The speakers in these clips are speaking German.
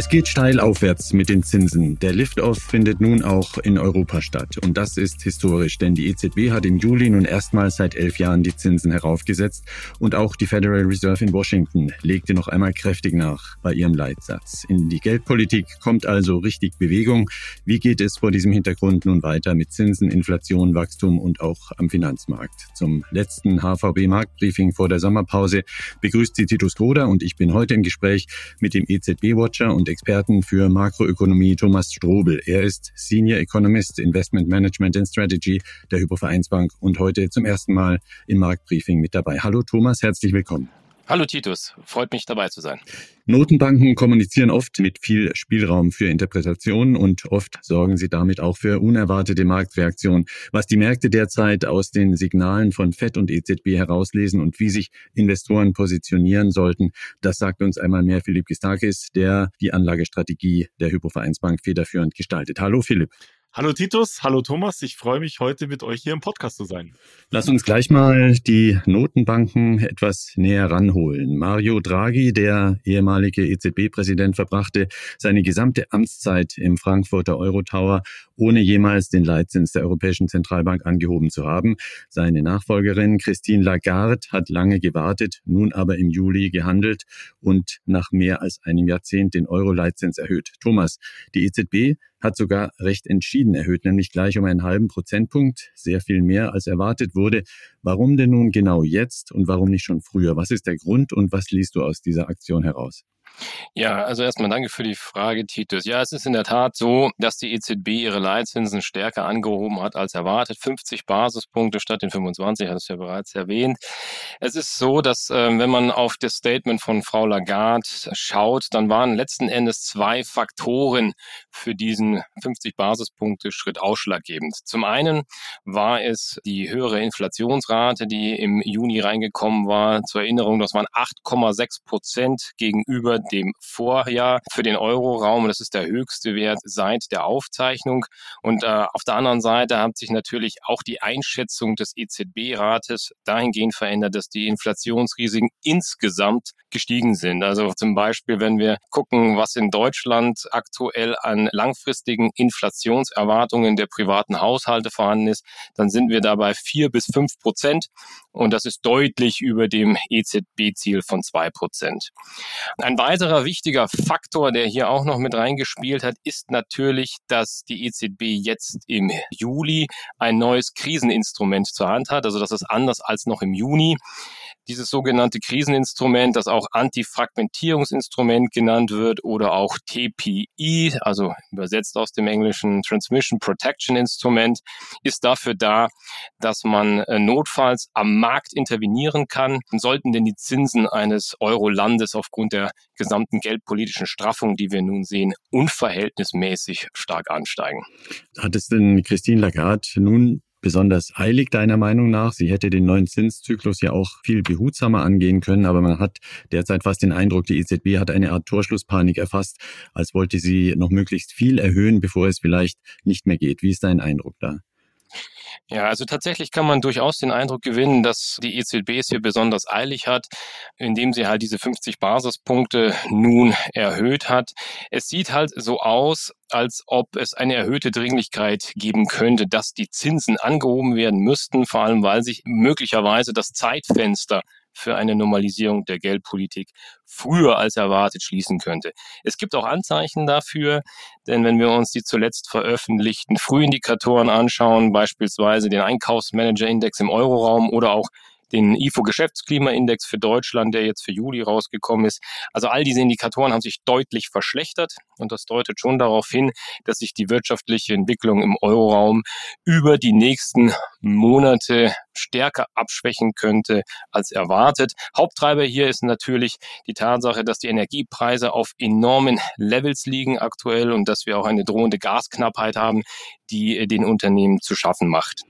Es geht steil aufwärts mit den Zinsen. Der Liftoff findet nun auch in Europa statt. Und das ist historisch, denn die EZB hat im Juli nun erstmals seit elf Jahren die Zinsen heraufgesetzt. Und auch die Federal Reserve in Washington legte noch einmal kräftig nach bei ihrem Leitsatz. In die Geldpolitik kommt also richtig Bewegung. Wie geht es vor diesem Hintergrund nun weiter mit Zinsen, Inflation, Wachstum und auch am Finanzmarkt? Zum letzten HVB-Marktbriefing vor der Sommerpause begrüßt sie Titus Groder und ich bin heute im Gespräch mit dem EZB-Watcher und Experten für Makroökonomie Thomas Strobel. Er ist Senior Economist Investment Management and Strategy der Hypovereinsbank und heute zum ersten Mal im Marktbriefing mit dabei. Hallo Thomas, herzlich willkommen. Hallo Titus, freut mich dabei zu sein. Notenbanken kommunizieren oft mit viel Spielraum für Interpretationen und oft sorgen sie damit auch für unerwartete Marktreaktionen. Was die Märkte derzeit aus den Signalen von FED und EZB herauslesen und wie sich Investoren positionieren sollten, das sagt uns einmal mehr Philipp Gistakis, der die Anlagestrategie der Hypovereinsbank federführend gestaltet. Hallo Philipp. Hallo Titus, hallo Thomas, ich freue mich heute mit euch hier im Podcast zu sein. Lass uns gleich mal die Notenbanken etwas näher ranholen. Mario Draghi, der ehemalige EZB-Präsident, verbrachte seine gesamte Amtszeit im Frankfurter Eurotower, ohne jemals den Leitzins der Europäischen Zentralbank angehoben zu haben. Seine Nachfolgerin Christine Lagarde hat lange gewartet, nun aber im Juli gehandelt und nach mehr als einem Jahrzehnt den Euro-Leitzins erhöht. Thomas, die EZB hat sogar recht entschieden erhöht, nämlich gleich um einen halben Prozentpunkt, sehr viel mehr als erwartet wurde. Warum denn nun genau jetzt und warum nicht schon früher? Was ist der Grund und was liest du aus dieser Aktion heraus? Ja, also erstmal danke für die Frage, Titus. Ja, es ist in der Tat so, dass die EZB ihre Leitzinsen stärker angehoben hat als erwartet. 50 Basispunkte statt den 25, hat es ja bereits erwähnt. Es ist so, dass äh, wenn man auf das Statement von Frau Lagarde schaut, dann waren letzten Endes zwei Faktoren für diesen 50 Basispunkte Schritt ausschlaggebend. Zum einen war es die höhere Inflationsrate, die im Juni reingekommen war. Zur Erinnerung, das waren 8,6 Prozent gegenüber dem Vorjahr für den Euroraum. Das ist der höchste Wert seit der Aufzeichnung. Und äh, auf der anderen Seite hat sich natürlich auch die Einschätzung des EZB-Rates dahingehend verändert, dass die Inflationsrisiken insgesamt gestiegen sind. Also zum Beispiel, wenn wir gucken, was in Deutschland aktuell an langfristigen Inflationserwartungen der privaten Haushalte vorhanden ist, dann sind wir dabei vier bis fünf Prozent. Und das ist deutlich über dem EZB-Ziel von zwei Prozent. Ein weiterer wichtiger Faktor, der hier auch noch mit reingespielt hat, ist natürlich, dass die EZB jetzt im Juli ein neues Kriseninstrument zur Hand hat. Also das ist anders als noch im Juni. Dieses sogenannte Kriseninstrument, das auch Antifragmentierungsinstrument genannt wird oder auch TPI, also übersetzt aus dem Englischen Transmission Protection Instrument, ist dafür da, dass man äh, notfalls am Markt intervenieren kann. Sollten denn die Zinsen eines Euro-Landes aufgrund der gesamten geldpolitischen Straffung, die wir nun sehen, unverhältnismäßig stark ansteigen. Hat es denn Christine Lagarde nun besonders eilig deiner Meinung nach? Sie hätte den neuen Zinszyklus ja auch viel behutsamer angehen können, aber man hat derzeit fast den Eindruck, die EZB hat eine Art Torschlusspanik erfasst, als wollte sie noch möglichst viel erhöhen, bevor es vielleicht nicht mehr geht. Wie ist dein Eindruck da? Ja, also tatsächlich kann man durchaus den Eindruck gewinnen, dass die EZB es hier besonders eilig hat, indem sie halt diese 50 Basispunkte nun erhöht hat. Es sieht halt so aus, als ob es eine erhöhte Dringlichkeit geben könnte, dass die Zinsen angehoben werden müssten, vor allem weil sich möglicherweise das Zeitfenster für eine Normalisierung der Geldpolitik früher als erwartet schließen könnte. Es gibt auch Anzeichen dafür, denn wenn wir uns die zuletzt veröffentlichten Frühindikatoren anschauen, beispielsweise den Einkaufsmanager-Index im Euroraum oder auch den IFO-Geschäftsklimaindex für Deutschland, der jetzt für Juli rausgekommen ist. Also all diese Indikatoren haben sich deutlich verschlechtert und das deutet schon darauf hin, dass sich die wirtschaftliche Entwicklung im Euroraum über die nächsten Monate stärker abschwächen könnte als erwartet. Haupttreiber hier ist natürlich die Tatsache, dass die Energiepreise auf enormen Levels liegen aktuell und dass wir auch eine drohende Gasknappheit haben, die den Unternehmen zu schaffen macht.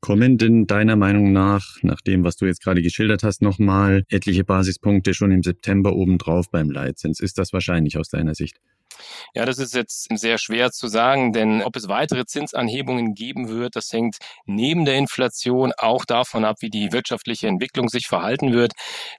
Kommen denn deiner Meinung nach, nach dem, was du jetzt gerade geschildert hast, nochmal etliche Basispunkte schon im September obendrauf beim Leitzins? Ist das wahrscheinlich aus deiner Sicht? Ja, das ist jetzt sehr schwer zu sagen, denn ob es weitere Zinsanhebungen geben wird, das hängt neben der Inflation auch davon ab, wie die wirtschaftliche Entwicklung sich verhalten wird.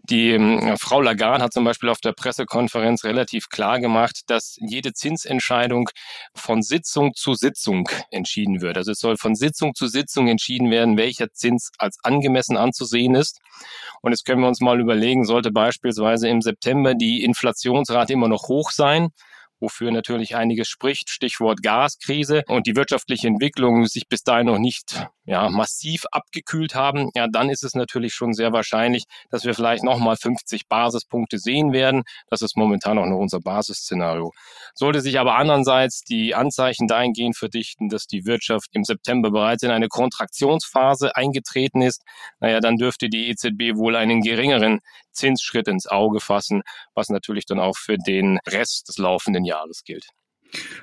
Die äh, Frau Lagarde hat zum Beispiel auf der Pressekonferenz relativ klar gemacht, dass jede Zinsentscheidung von Sitzung zu Sitzung entschieden wird. Also es soll von Sitzung zu Sitzung entschieden werden, welcher Zins als angemessen anzusehen ist. Und jetzt können wir uns mal überlegen, sollte beispielsweise im September die Inflationsrate immer noch hoch sein, wofür natürlich einiges spricht, Stichwort Gaskrise und die wirtschaftliche Entwicklung sich bis dahin noch nicht ja, massiv abgekühlt haben, ja, dann ist es natürlich schon sehr wahrscheinlich, dass wir vielleicht nochmal 50 Basispunkte sehen werden. Das ist momentan auch noch unser Basisszenario. Sollte sich aber andererseits die Anzeichen dahingehend verdichten, dass die Wirtschaft im September bereits in eine Kontraktionsphase eingetreten ist, naja, dann dürfte die EZB wohl einen geringeren Zinsschritt ins Auge fassen, was natürlich dann auch für den Rest des laufenden Jahres gilt.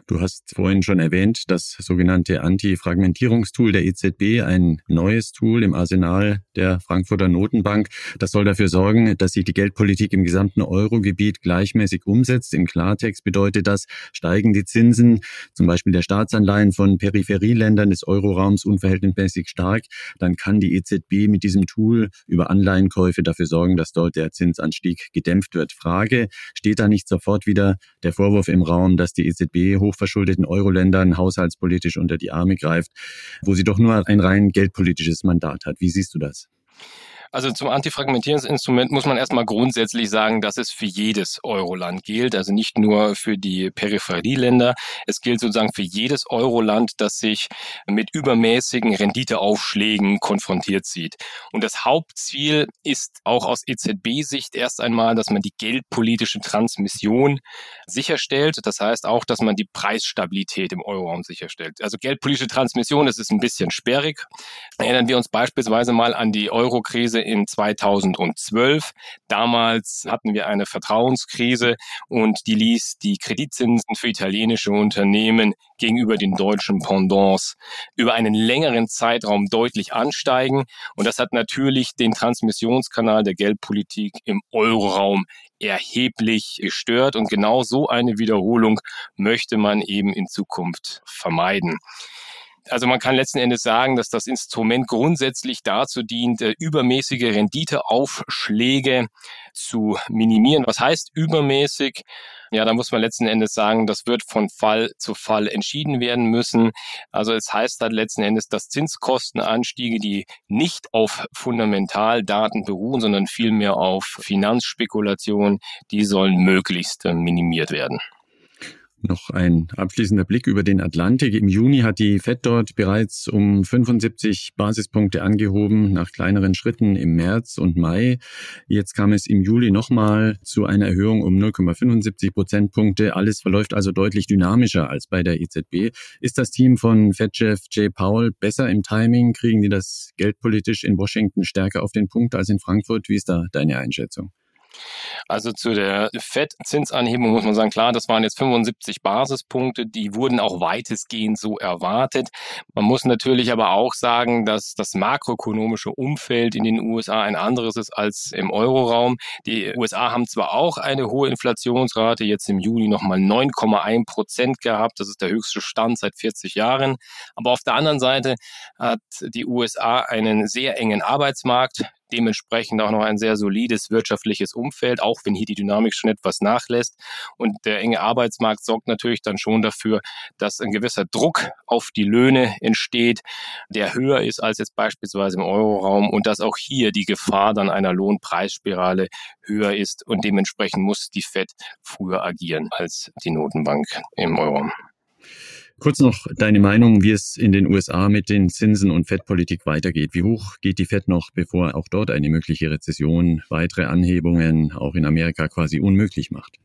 Du hast vorhin schon erwähnt, das sogenannte Anti-Fragmentierungstool der EZB, ein neues Tool im Arsenal der Frankfurter Notenbank. Das soll dafür sorgen, dass sich die Geldpolitik im gesamten Eurogebiet gleichmäßig umsetzt. Im Klartext bedeutet das, steigen die Zinsen, zum Beispiel der Staatsanleihen von Peripherieländern des Euroraums unverhältnismäßig stark, dann kann die EZB mit diesem Tool über Anleihenkäufe dafür sorgen, dass dort der Zinsanstieg gedämpft wird. Frage, steht da nicht sofort wieder der Vorwurf im Raum, dass die EZB hochverschuldeten Euro-Ländern haushaltspolitisch unter die Arme greift, wo sie doch nur ein rein geldpolitisches Mandat hat. Wie siehst du das? Also zum Antifragmentierungsinstrument muss man erstmal grundsätzlich sagen, dass es für jedes Euroland gilt, also nicht nur für die Peripherieländer. Es gilt sozusagen für jedes Euroland, das sich mit übermäßigen Renditeaufschlägen konfrontiert sieht. Und das Hauptziel ist auch aus EZB-Sicht erst einmal, dass man die geldpolitische Transmission sicherstellt. Das heißt auch, dass man die Preisstabilität im Euroraum sicherstellt. Also geldpolitische Transmission, das ist ein bisschen sperrig. Erinnern wir uns beispielsweise mal an die Eurokrise Krise in 2012. Damals hatten wir eine Vertrauenskrise und die ließ die Kreditzinsen für italienische Unternehmen gegenüber den deutschen Pendants über einen längeren Zeitraum deutlich ansteigen. Und das hat natürlich den Transmissionskanal der Geldpolitik im Euroraum erheblich gestört. Und genau so eine Wiederholung möchte man eben in Zukunft vermeiden. Also man kann letzten Endes sagen, dass das Instrument grundsätzlich dazu dient, äh, übermäßige Renditeaufschläge zu minimieren. Was heißt übermäßig? Ja, da muss man letzten Endes sagen, das wird von Fall zu Fall entschieden werden müssen. Also es heißt halt letzten Endes, dass Zinskostenanstiege, die nicht auf Fundamentaldaten beruhen, sondern vielmehr auf Finanzspekulation, die sollen möglichst äh, minimiert werden. Noch ein abschließender Blick über den Atlantik. Im Juni hat die Fed dort bereits um 75 Basispunkte angehoben, nach kleineren Schritten im März und Mai. Jetzt kam es im Juli nochmal zu einer Erhöhung um 0,75 Prozentpunkte. Alles verläuft also deutlich dynamischer als bei der EZB. Ist das Team von Fed-Chef Jay Powell besser im Timing? Kriegen die das geldpolitisch in Washington stärker auf den Punkt als in Frankfurt? Wie ist da deine Einschätzung? Also zu der FED-Zinsanhebung muss man sagen, klar, das waren jetzt 75 Basispunkte, die wurden auch weitestgehend so erwartet. Man muss natürlich aber auch sagen, dass das makroökonomische Umfeld in den USA ein anderes ist als im Euroraum. Die USA haben zwar auch eine hohe Inflationsrate, jetzt im Juli nochmal 9,1 Prozent gehabt. Das ist der höchste Stand seit 40 Jahren. Aber auf der anderen Seite hat die USA einen sehr engen Arbeitsmarkt dementsprechend auch noch ein sehr solides wirtschaftliches Umfeld, auch wenn hier die Dynamik schon etwas nachlässt. Und der enge Arbeitsmarkt sorgt natürlich dann schon dafür, dass ein gewisser Druck auf die Löhne entsteht, der höher ist als jetzt beispielsweise im Euroraum und dass auch hier die Gefahr dann einer Lohnpreisspirale höher ist und dementsprechend muss die Fed früher agieren als die Notenbank im Euroraum. Kurz noch deine Meinung, wie es in den USA mit den Zinsen und Fettpolitik weitergeht. Wie hoch geht die Fed noch, bevor auch dort eine mögliche Rezession weitere Anhebungen auch in Amerika quasi unmöglich macht?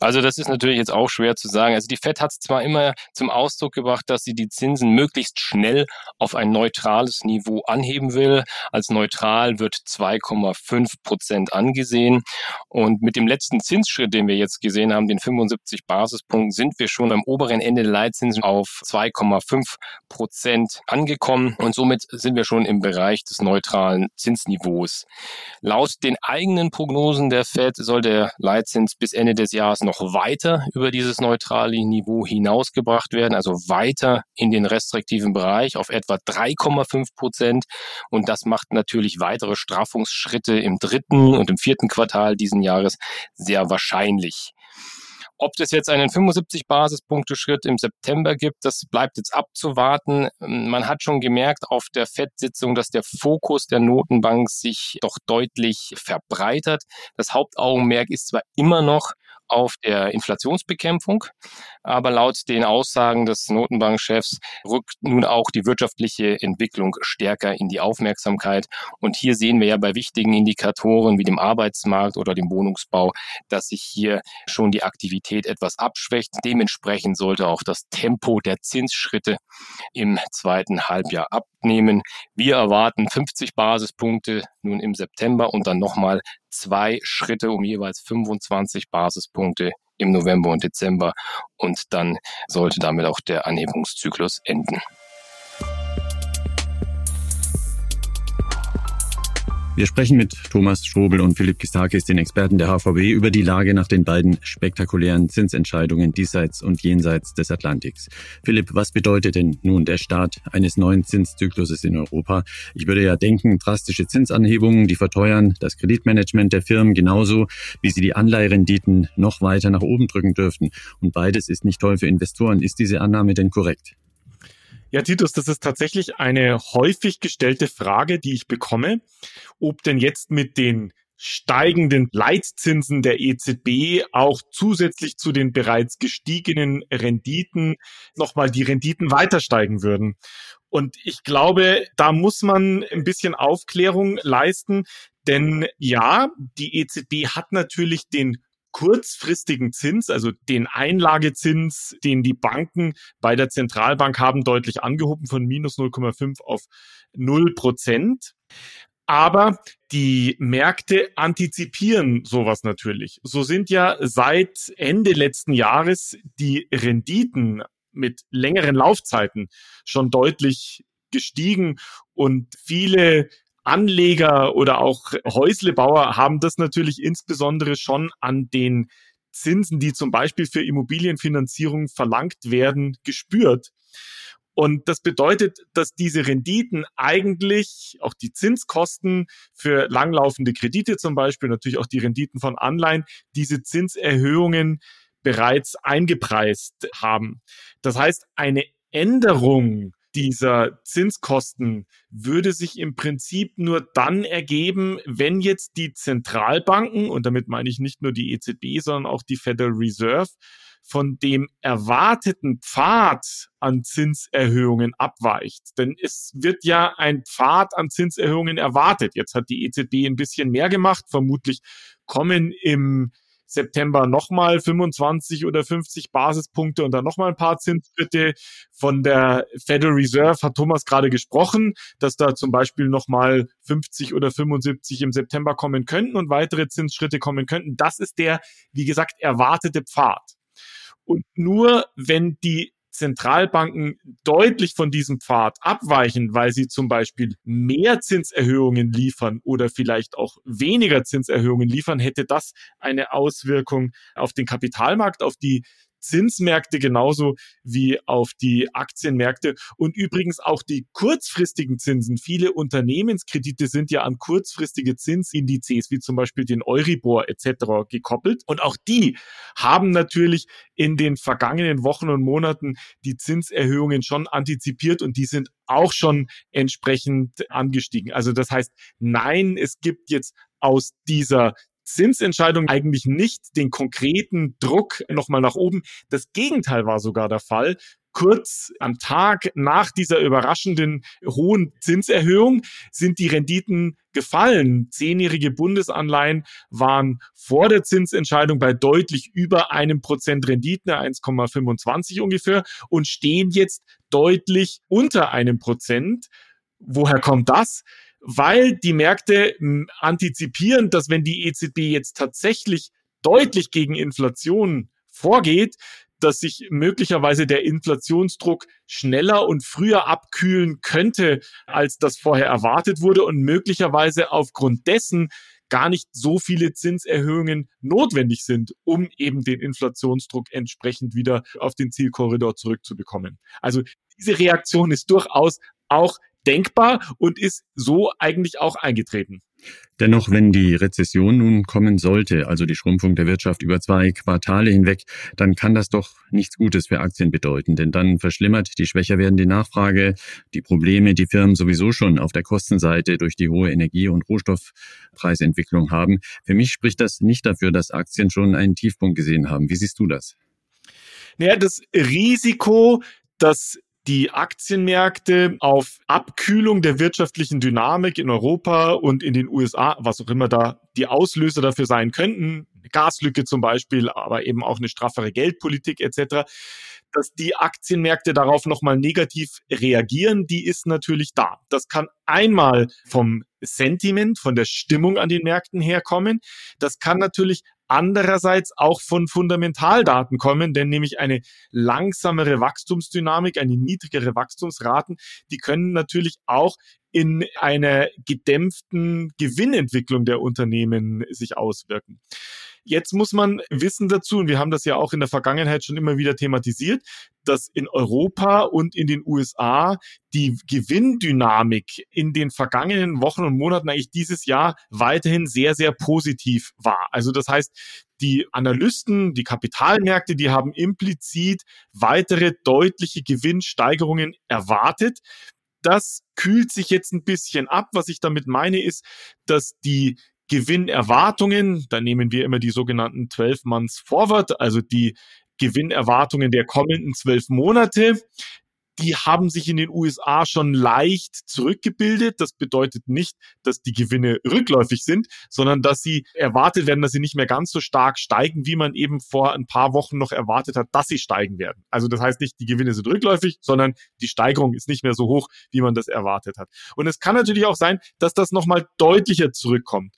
Also das ist natürlich jetzt auch schwer zu sagen. Also die Fed hat es zwar immer zum Ausdruck gebracht, dass sie die Zinsen möglichst schnell auf ein neutrales Niveau anheben will. Als neutral wird 2,5 Prozent angesehen. Und mit dem letzten Zinsschritt, den wir jetzt gesehen haben, den 75 Basispunkten, sind wir schon am oberen Ende der Leitzinsen auf 2,5 Prozent angekommen. Und somit sind wir schon im Bereich des neutralen Zinsniveaus. Laut den eigenen Prognosen der Fed soll der Leitzins bis Ende des Jahres noch weiter über dieses neutrale Niveau hinausgebracht werden, also weiter in den restriktiven Bereich auf etwa 3,5 Prozent. Und das macht natürlich weitere Straffungsschritte im dritten und im vierten Quartal diesen Jahres sehr wahrscheinlich. Ob das jetzt einen 75 Basispunkte Schritt im September gibt, das bleibt jetzt abzuwarten. Man hat schon gemerkt auf der FED-Sitzung, dass der Fokus der Notenbank sich doch deutlich verbreitert. Das Hauptaugenmerk ist zwar immer noch auf der Inflationsbekämpfung. Aber laut den Aussagen des Notenbankchefs rückt nun auch die wirtschaftliche Entwicklung stärker in die Aufmerksamkeit. Und hier sehen wir ja bei wichtigen Indikatoren wie dem Arbeitsmarkt oder dem Wohnungsbau, dass sich hier schon die Aktivität etwas abschwächt. Dementsprechend sollte auch das Tempo der Zinsschritte im zweiten Halbjahr abnehmen. Wir erwarten 50 Basispunkte nun im September und dann nochmal zwei Schritte um jeweils 25 Basispunkte im November und Dezember und dann sollte damit auch der Anhebungszyklus enden. Wir sprechen mit Thomas Strobel und Philipp Gistakis, den Experten der HVB, über die Lage nach den beiden spektakulären Zinsentscheidungen diesseits und jenseits des Atlantiks. Philipp, was bedeutet denn nun der Start eines neuen Zinszykluses in Europa? Ich würde ja denken, drastische Zinsanhebungen, die verteuern das Kreditmanagement der Firmen genauso, wie sie die Anleiherenditen noch weiter nach oben drücken dürften. Und beides ist nicht toll für Investoren. Ist diese Annahme denn korrekt? Ja, Titus, das ist tatsächlich eine häufig gestellte Frage, die ich bekomme, ob denn jetzt mit den steigenden Leitzinsen der EZB auch zusätzlich zu den bereits gestiegenen Renditen nochmal die Renditen weiter steigen würden. Und ich glaube, da muss man ein bisschen Aufklärung leisten, denn ja, die EZB hat natürlich den kurzfristigen Zins, also den Einlagezins, den die Banken bei der Zentralbank haben, deutlich angehoben von minus 0,5 auf 0 Prozent. Aber die Märkte antizipieren sowas natürlich. So sind ja seit Ende letzten Jahres die Renditen mit längeren Laufzeiten schon deutlich gestiegen und viele Anleger oder auch Häuslebauer haben das natürlich insbesondere schon an den Zinsen, die zum Beispiel für Immobilienfinanzierung verlangt werden, gespürt. Und das bedeutet, dass diese Renditen eigentlich, auch die Zinskosten für langlaufende Kredite zum Beispiel, natürlich auch die Renditen von Anleihen, diese Zinserhöhungen bereits eingepreist haben. Das heißt, eine Änderung dieser Zinskosten würde sich im Prinzip nur dann ergeben, wenn jetzt die Zentralbanken, und damit meine ich nicht nur die EZB, sondern auch die Federal Reserve, von dem erwarteten Pfad an Zinserhöhungen abweicht. Denn es wird ja ein Pfad an Zinserhöhungen erwartet. Jetzt hat die EZB ein bisschen mehr gemacht. Vermutlich kommen im September nochmal 25 oder 50 Basispunkte und dann nochmal ein paar Zinsschritte. Von der Federal Reserve hat Thomas gerade gesprochen, dass da zum Beispiel nochmal 50 oder 75 im September kommen könnten und weitere Zinsschritte kommen könnten. Das ist der, wie gesagt, erwartete Pfad. Und nur wenn die Zentralbanken deutlich von diesem Pfad abweichen, weil sie zum Beispiel mehr Zinserhöhungen liefern oder vielleicht auch weniger Zinserhöhungen liefern, hätte das eine Auswirkung auf den Kapitalmarkt, auf die Zinsmärkte genauso wie auf die Aktienmärkte und übrigens auch die kurzfristigen Zinsen. Viele Unternehmenskredite sind ja an kurzfristige Zinsindizes wie zum Beispiel den Euribor etc. gekoppelt und auch die haben natürlich in den vergangenen Wochen und Monaten die Zinserhöhungen schon antizipiert und die sind auch schon entsprechend angestiegen. Also das heißt, nein, es gibt jetzt aus dieser Zinsentscheidung eigentlich nicht den konkreten Druck nochmal nach oben. Das Gegenteil war sogar der Fall kurz am Tag nach dieser überraschenden hohen Zinserhöhung sind die Renditen gefallen. Zehnjährige Bundesanleihen waren vor der Zinsentscheidung bei deutlich über einem Prozent Rendite, 1,25 ungefähr, und stehen jetzt deutlich unter einem Prozent. Woher kommt das? Weil die Märkte hm, antizipieren, dass wenn die EZB jetzt tatsächlich deutlich gegen Inflation vorgeht, dass sich möglicherweise der Inflationsdruck schneller und früher abkühlen könnte, als das vorher erwartet wurde und möglicherweise aufgrund dessen gar nicht so viele Zinserhöhungen notwendig sind, um eben den Inflationsdruck entsprechend wieder auf den Zielkorridor zurückzubekommen. Also diese Reaktion ist durchaus auch denkbar und ist so eigentlich auch eingetreten. Dennoch, wenn die Rezession nun kommen sollte, also die Schrumpfung der Wirtschaft über zwei Quartale hinweg, dann kann das doch nichts Gutes für Aktien bedeuten, denn dann verschlimmert die schwächer werdende Nachfrage die Probleme, die Firmen sowieso schon auf der Kostenseite durch die hohe Energie- und Rohstoffpreisentwicklung haben. Für mich spricht das nicht dafür, dass Aktien schon einen Tiefpunkt gesehen haben. Wie siehst du das? Naja, das Risiko, dass die Aktienmärkte auf Abkühlung der wirtschaftlichen Dynamik in Europa und in den USA, was auch immer da die Auslöser dafür sein könnten, Gaslücke zum Beispiel, aber eben auch eine straffere Geldpolitik etc., dass die Aktienmärkte darauf nochmal negativ reagieren, die ist natürlich da. Das kann einmal vom Sentiment, von der Stimmung an den Märkten herkommen. Das kann natürlich andererseits auch von Fundamentaldaten kommen, denn nämlich eine langsamere Wachstumsdynamik, eine niedrigere Wachstumsraten, die können natürlich auch in einer gedämpften Gewinnentwicklung der Unternehmen sich auswirken. Jetzt muss man wissen dazu, und wir haben das ja auch in der Vergangenheit schon immer wieder thematisiert, dass in Europa und in den USA die Gewinndynamik in den vergangenen Wochen und Monaten eigentlich dieses Jahr weiterhin sehr, sehr positiv war. Also das heißt, die Analysten, die Kapitalmärkte, die haben implizit weitere deutliche Gewinnsteigerungen erwartet. Das kühlt sich jetzt ein bisschen ab. Was ich damit meine, ist, dass die Gewinnerwartungen, da nehmen wir immer die sogenannten 12 Months Forward, also die Gewinnerwartungen der kommenden zwölf Monate, die haben sich in den USA schon leicht zurückgebildet. Das bedeutet nicht, dass die Gewinne rückläufig sind, sondern dass sie erwartet werden, dass sie nicht mehr ganz so stark steigen, wie man eben vor ein paar Wochen noch erwartet hat, dass sie steigen werden. Also das heißt nicht, die Gewinne sind rückläufig, sondern die Steigerung ist nicht mehr so hoch, wie man das erwartet hat. Und es kann natürlich auch sein, dass das nochmal deutlicher zurückkommt.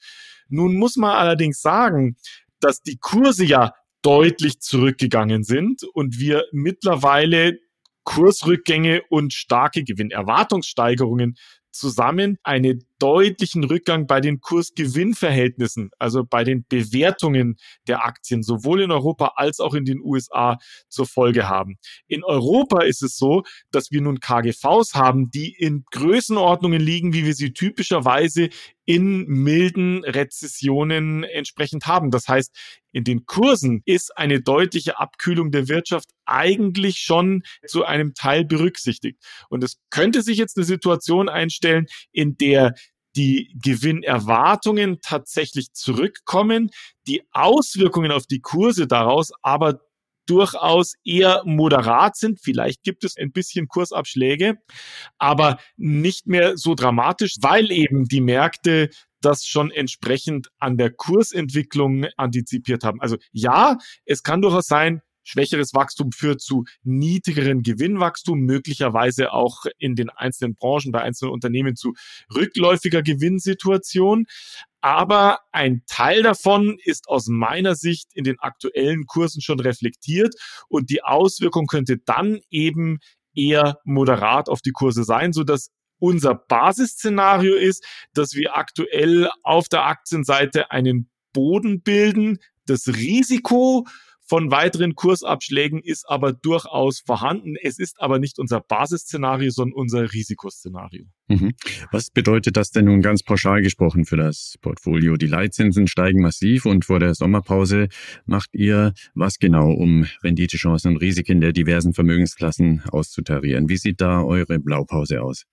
Nun muss man allerdings sagen, dass die Kurse ja deutlich zurückgegangen sind und wir mittlerweile Kursrückgänge und starke Gewinnerwartungssteigerungen zusammen einen deutlichen Rückgang bei den Kursgewinnverhältnissen, also bei den Bewertungen der Aktien, sowohl in Europa als auch in den USA zur Folge haben. In Europa ist es so, dass wir nun KGVs haben, die in Größenordnungen liegen, wie wir sie typischerweise in milden Rezessionen entsprechend haben. Das heißt, in den Kursen ist eine deutliche Abkühlung der Wirtschaft eigentlich schon zu einem Teil berücksichtigt. Und es könnte sich jetzt eine Situation einstellen, in der die Gewinnerwartungen tatsächlich zurückkommen, die Auswirkungen auf die Kurse daraus aber durchaus eher moderat sind. Vielleicht gibt es ein bisschen Kursabschläge, aber nicht mehr so dramatisch, weil eben die Märkte das schon entsprechend an der Kursentwicklung antizipiert haben. Also ja, es kann durchaus sein, Schwächeres Wachstum führt zu niedrigeren Gewinnwachstum, möglicherweise auch in den einzelnen Branchen, bei einzelnen Unternehmen zu rückläufiger Gewinnsituation. Aber ein Teil davon ist aus meiner Sicht in den aktuellen Kursen schon reflektiert und die Auswirkung könnte dann eben eher moderat auf die Kurse sein, so dass unser Basisszenario ist, dass wir aktuell auf der Aktienseite einen Boden bilden. Das Risiko von weiteren Kursabschlägen ist aber durchaus vorhanden. Es ist aber nicht unser Basisszenario, sondern unser Risikoszenario. Mhm. Was bedeutet das denn nun ganz pauschal gesprochen für das Portfolio? Die Leitzinsen steigen massiv und vor der Sommerpause macht ihr was genau, um Renditechancen und Risiken der diversen Vermögensklassen auszutarieren? Wie sieht da eure Blaupause aus?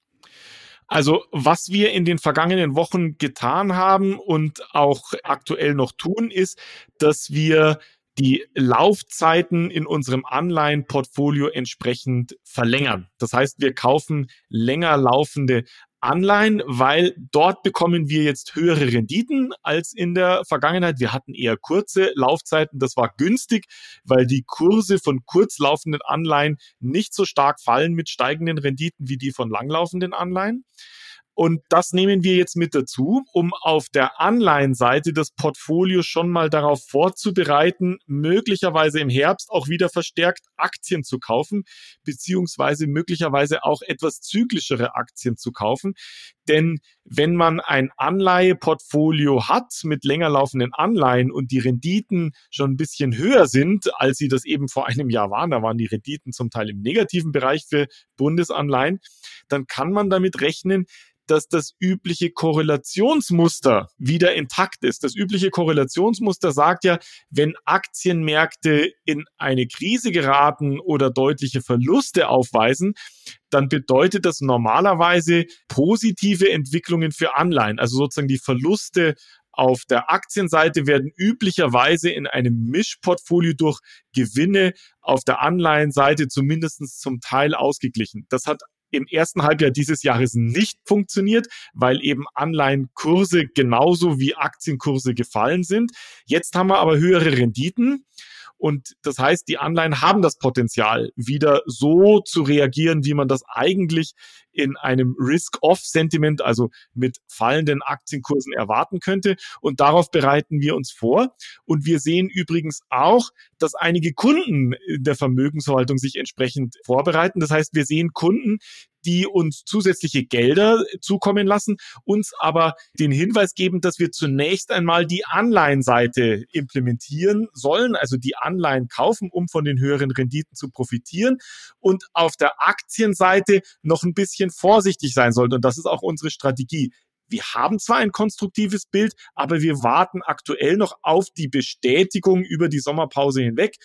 Also was wir in den vergangenen Wochen getan haben und auch aktuell noch tun, ist, dass wir die Laufzeiten in unserem Anleihenportfolio entsprechend verlängern. Das heißt, wir kaufen länger laufende Anleihen, weil dort bekommen wir jetzt höhere Renditen als in der Vergangenheit. Wir hatten eher kurze Laufzeiten. Das war günstig, weil die Kurse von kurzlaufenden Anleihen nicht so stark fallen mit steigenden Renditen wie die von langlaufenden Anleihen. Und das nehmen wir jetzt mit dazu, um auf der Anleihenseite das Portfolio schon mal darauf vorzubereiten, möglicherweise im Herbst auch wieder verstärkt Aktien zu kaufen, beziehungsweise möglicherweise auch etwas zyklischere Aktien zu kaufen. Denn wenn man ein Anleiheportfolio hat mit länger laufenden Anleihen und die Renditen schon ein bisschen höher sind, als sie das eben vor einem Jahr waren, da waren die Renditen zum Teil im negativen Bereich für Bundesanleihen, dann kann man damit rechnen, dass das übliche Korrelationsmuster wieder intakt ist. Das übliche Korrelationsmuster sagt ja, wenn Aktienmärkte in eine Krise geraten oder deutliche Verluste aufweisen, dann bedeutet das normalerweise positive Entwicklungen für Anleihen. Also sozusagen die Verluste auf der Aktienseite werden üblicherweise in einem Mischportfolio durch Gewinne auf der Anleihenseite zumindest zum Teil ausgeglichen. Das hat im ersten Halbjahr dieses Jahres nicht funktioniert, weil eben Anleihenkurse genauso wie Aktienkurse gefallen sind. Jetzt haben wir aber höhere Renditen. Und das heißt, die Anleihen haben das Potenzial, wieder so zu reagieren, wie man das eigentlich in einem Risk-Off-Sentiment, also mit fallenden Aktienkursen erwarten könnte. Und darauf bereiten wir uns vor. Und wir sehen übrigens auch, dass einige Kunden der Vermögensverwaltung sich entsprechend vorbereiten. Das heißt, wir sehen Kunden, die uns zusätzliche Gelder zukommen lassen, uns aber den Hinweis geben, dass wir zunächst einmal die Anleihenseite implementieren sollen, also die Anleihen kaufen, um von den höheren Renditen zu profitieren und auf der Aktienseite noch ein bisschen vorsichtig sein sollten. Und das ist auch unsere Strategie. Wir haben zwar ein konstruktives Bild, aber wir warten aktuell noch auf die Bestätigung über die Sommerpause hinweg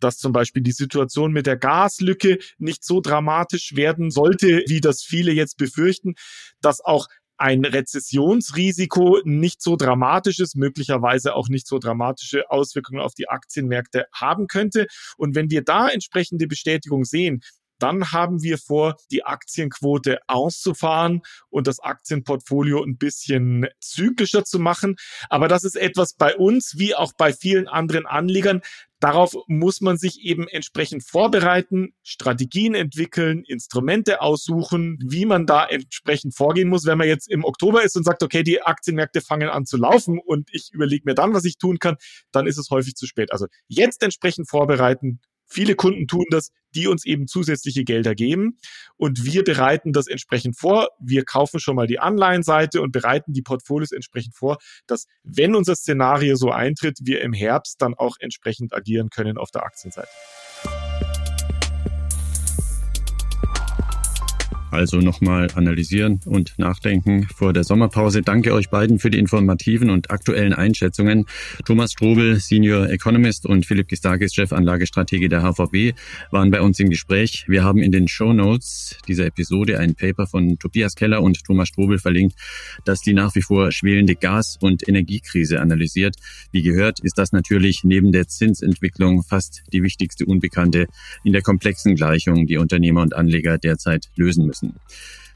dass zum Beispiel die Situation mit der Gaslücke nicht so dramatisch werden sollte, wie das viele jetzt befürchten, dass auch ein Rezessionsrisiko nicht so dramatisch ist, möglicherweise auch nicht so dramatische Auswirkungen auf die Aktienmärkte haben könnte. Und wenn wir da entsprechende Bestätigung sehen, dann haben wir vor, die Aktienquote auszufahren und das Aktienportfolio ein bisschen zyklischer zu machen. Aber das ist etwas bei uns, wie auch bei vielen anderen Anlegern. Darauf muss man sich eben entsprechend vorbereiten, Strategien entwickeln, Instrumente aussuchen, wie man da entsprechend vorgehen muss. Wenn man jetzt im Oktober ist und sagt, okay, die Aktienmärkte fangen an zu laufen und ich überlege mir dann, was ich tun kann, dann ist es häufig zu spät. Also jetzt entsprechend vorbereiten, Viele Kunden tun das, die uns eben zusätzliche Gelder geben und wir bereiten das entsprechend vor. Wir kaufen schon mal die Anleihenseite und bereiten die Portfolios entsprechend vor, dass wenn unser Szenario so eintritt, wir im Herbst dann auch entsprechend agieren können auf der Aktienseite. Also nochmal analysieren und nachdenken vor der Sommerpause. Danke euch beiden für die informativen und aktuellen Einschätzungen. Thomas Strobel, Senior Economist und Philipp Gistakis, Chefanlagestrategie der HVB, waren bei uns im Gespräch. Wir haben in den Show Notes dieser Episode ein Paper von Tobias Keller und Thomas Strobel verlinkt, das die nach wie vor schwelende Gas- und Energiekrise analysiert. Wie gehört, ist das natürlich neben der Zinsentwicklung fast die wichtigste Unbekannte in der komplexen Gleichung, die Unternehmer und Anleger derzeit lösen müssen müssen.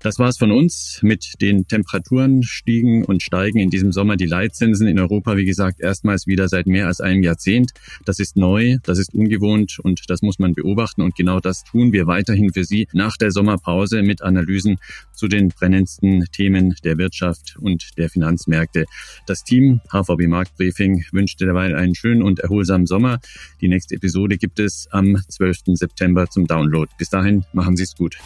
Das war's von uns. Mit den Temperaturen stiegen und steigen in diesem Sommer die Leitzinsen in Europa, wie gesagt, erstmals wieder seit mehr als einem Jahrzehnt. Das ist neu, das ist ungewohnt und das muss man beobachten. Und genau das tun wir weiterhin für Sie nach der Sommerpause mit Analysen zu den brennendsten Themen der Wirtschaft und der Finanzmärkte. Das Team HVB Marktbriefing wünscht derweil einen schönen und erholsamen Sommer. Die nächste Episode gibt es am 12. September zum Download. Bis dahin machen Sie es gut.